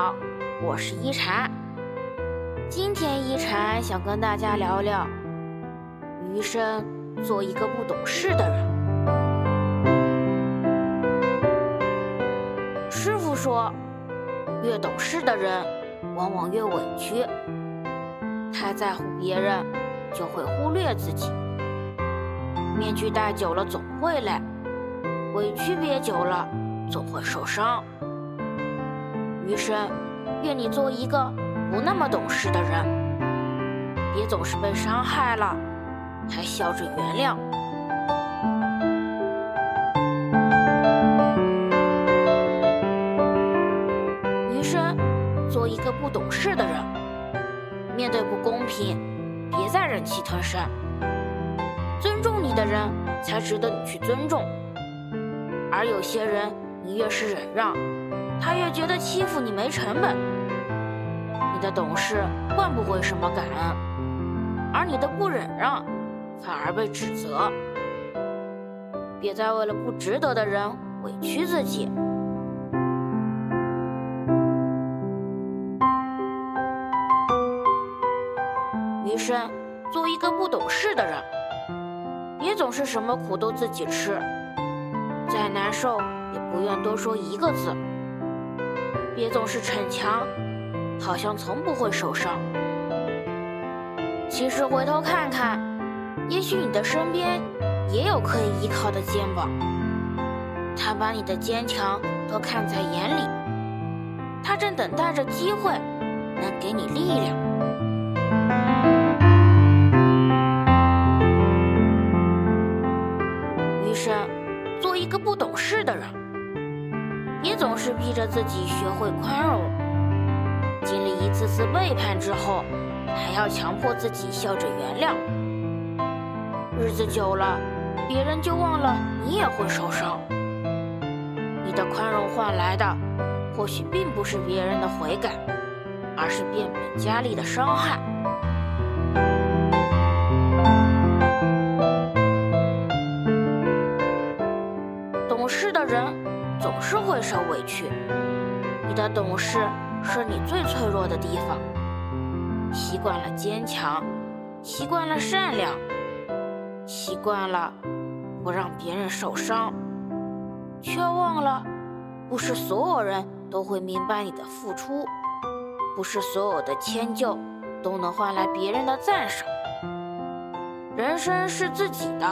好，我是一禅。今天一禅想跟大家聊聊余生做一个不懂事的人。师傅说，越懂事的人往往越委屈。太在乎别人，就会忽略自己。面具戴久了总会累，委屈憋久了总会受伤。余生，愿你做一个不那么懂事的人，别总是被伤害了还笑着原谅。余生，做一个不懂事的人，面对不公平，别再忍气吞声。尊重你的人才值得你去尊重，而有些人，你越是忍让。他越觉得欺负你没成本，你的懂事换不回什么感恩，而你的不忍让反而被指责。别再为了不值得的人委屈自己。余生，做一个不懂事的人，别总是什么苦都自己吃，再难受也不愿多说一个字。别总是逞强，好像从不会受伤。其实回头看看，也许你的身边也有可以依靠的肩膀。他把你的坚强都看在眼里，他正等待着机会，能给你力量。别总是逼着自己学会宽容，经历一次次背叛之后，还要强迫自己笑着原谅。日子久了，别人就忘了你也会受伤。你的宽容换来的，或许并不是别人的悔改，而是变本加厉的伤害。受委屈，你的懂事是你最脆弱的地方。习惯了坚强，习惯了善良，习惯了不让别人受伤，却忘了，不是所有人都会明白你的付出，不是所有的迁就都能换来别人的赞赏。人生是自己的，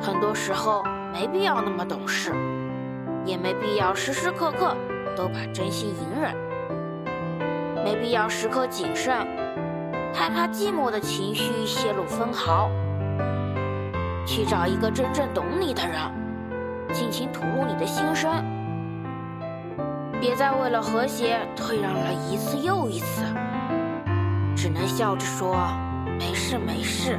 很多时候没必要那么懂事。也没必要时时刻刻都把真心隐忍，没必要时刻谨慎，害怕寂寞的情绪泄露分毫。去找一个真正懂你的人，尽情吐露你的心声，别再为了和谐退让了一次又一次，只能笑着说没事没事。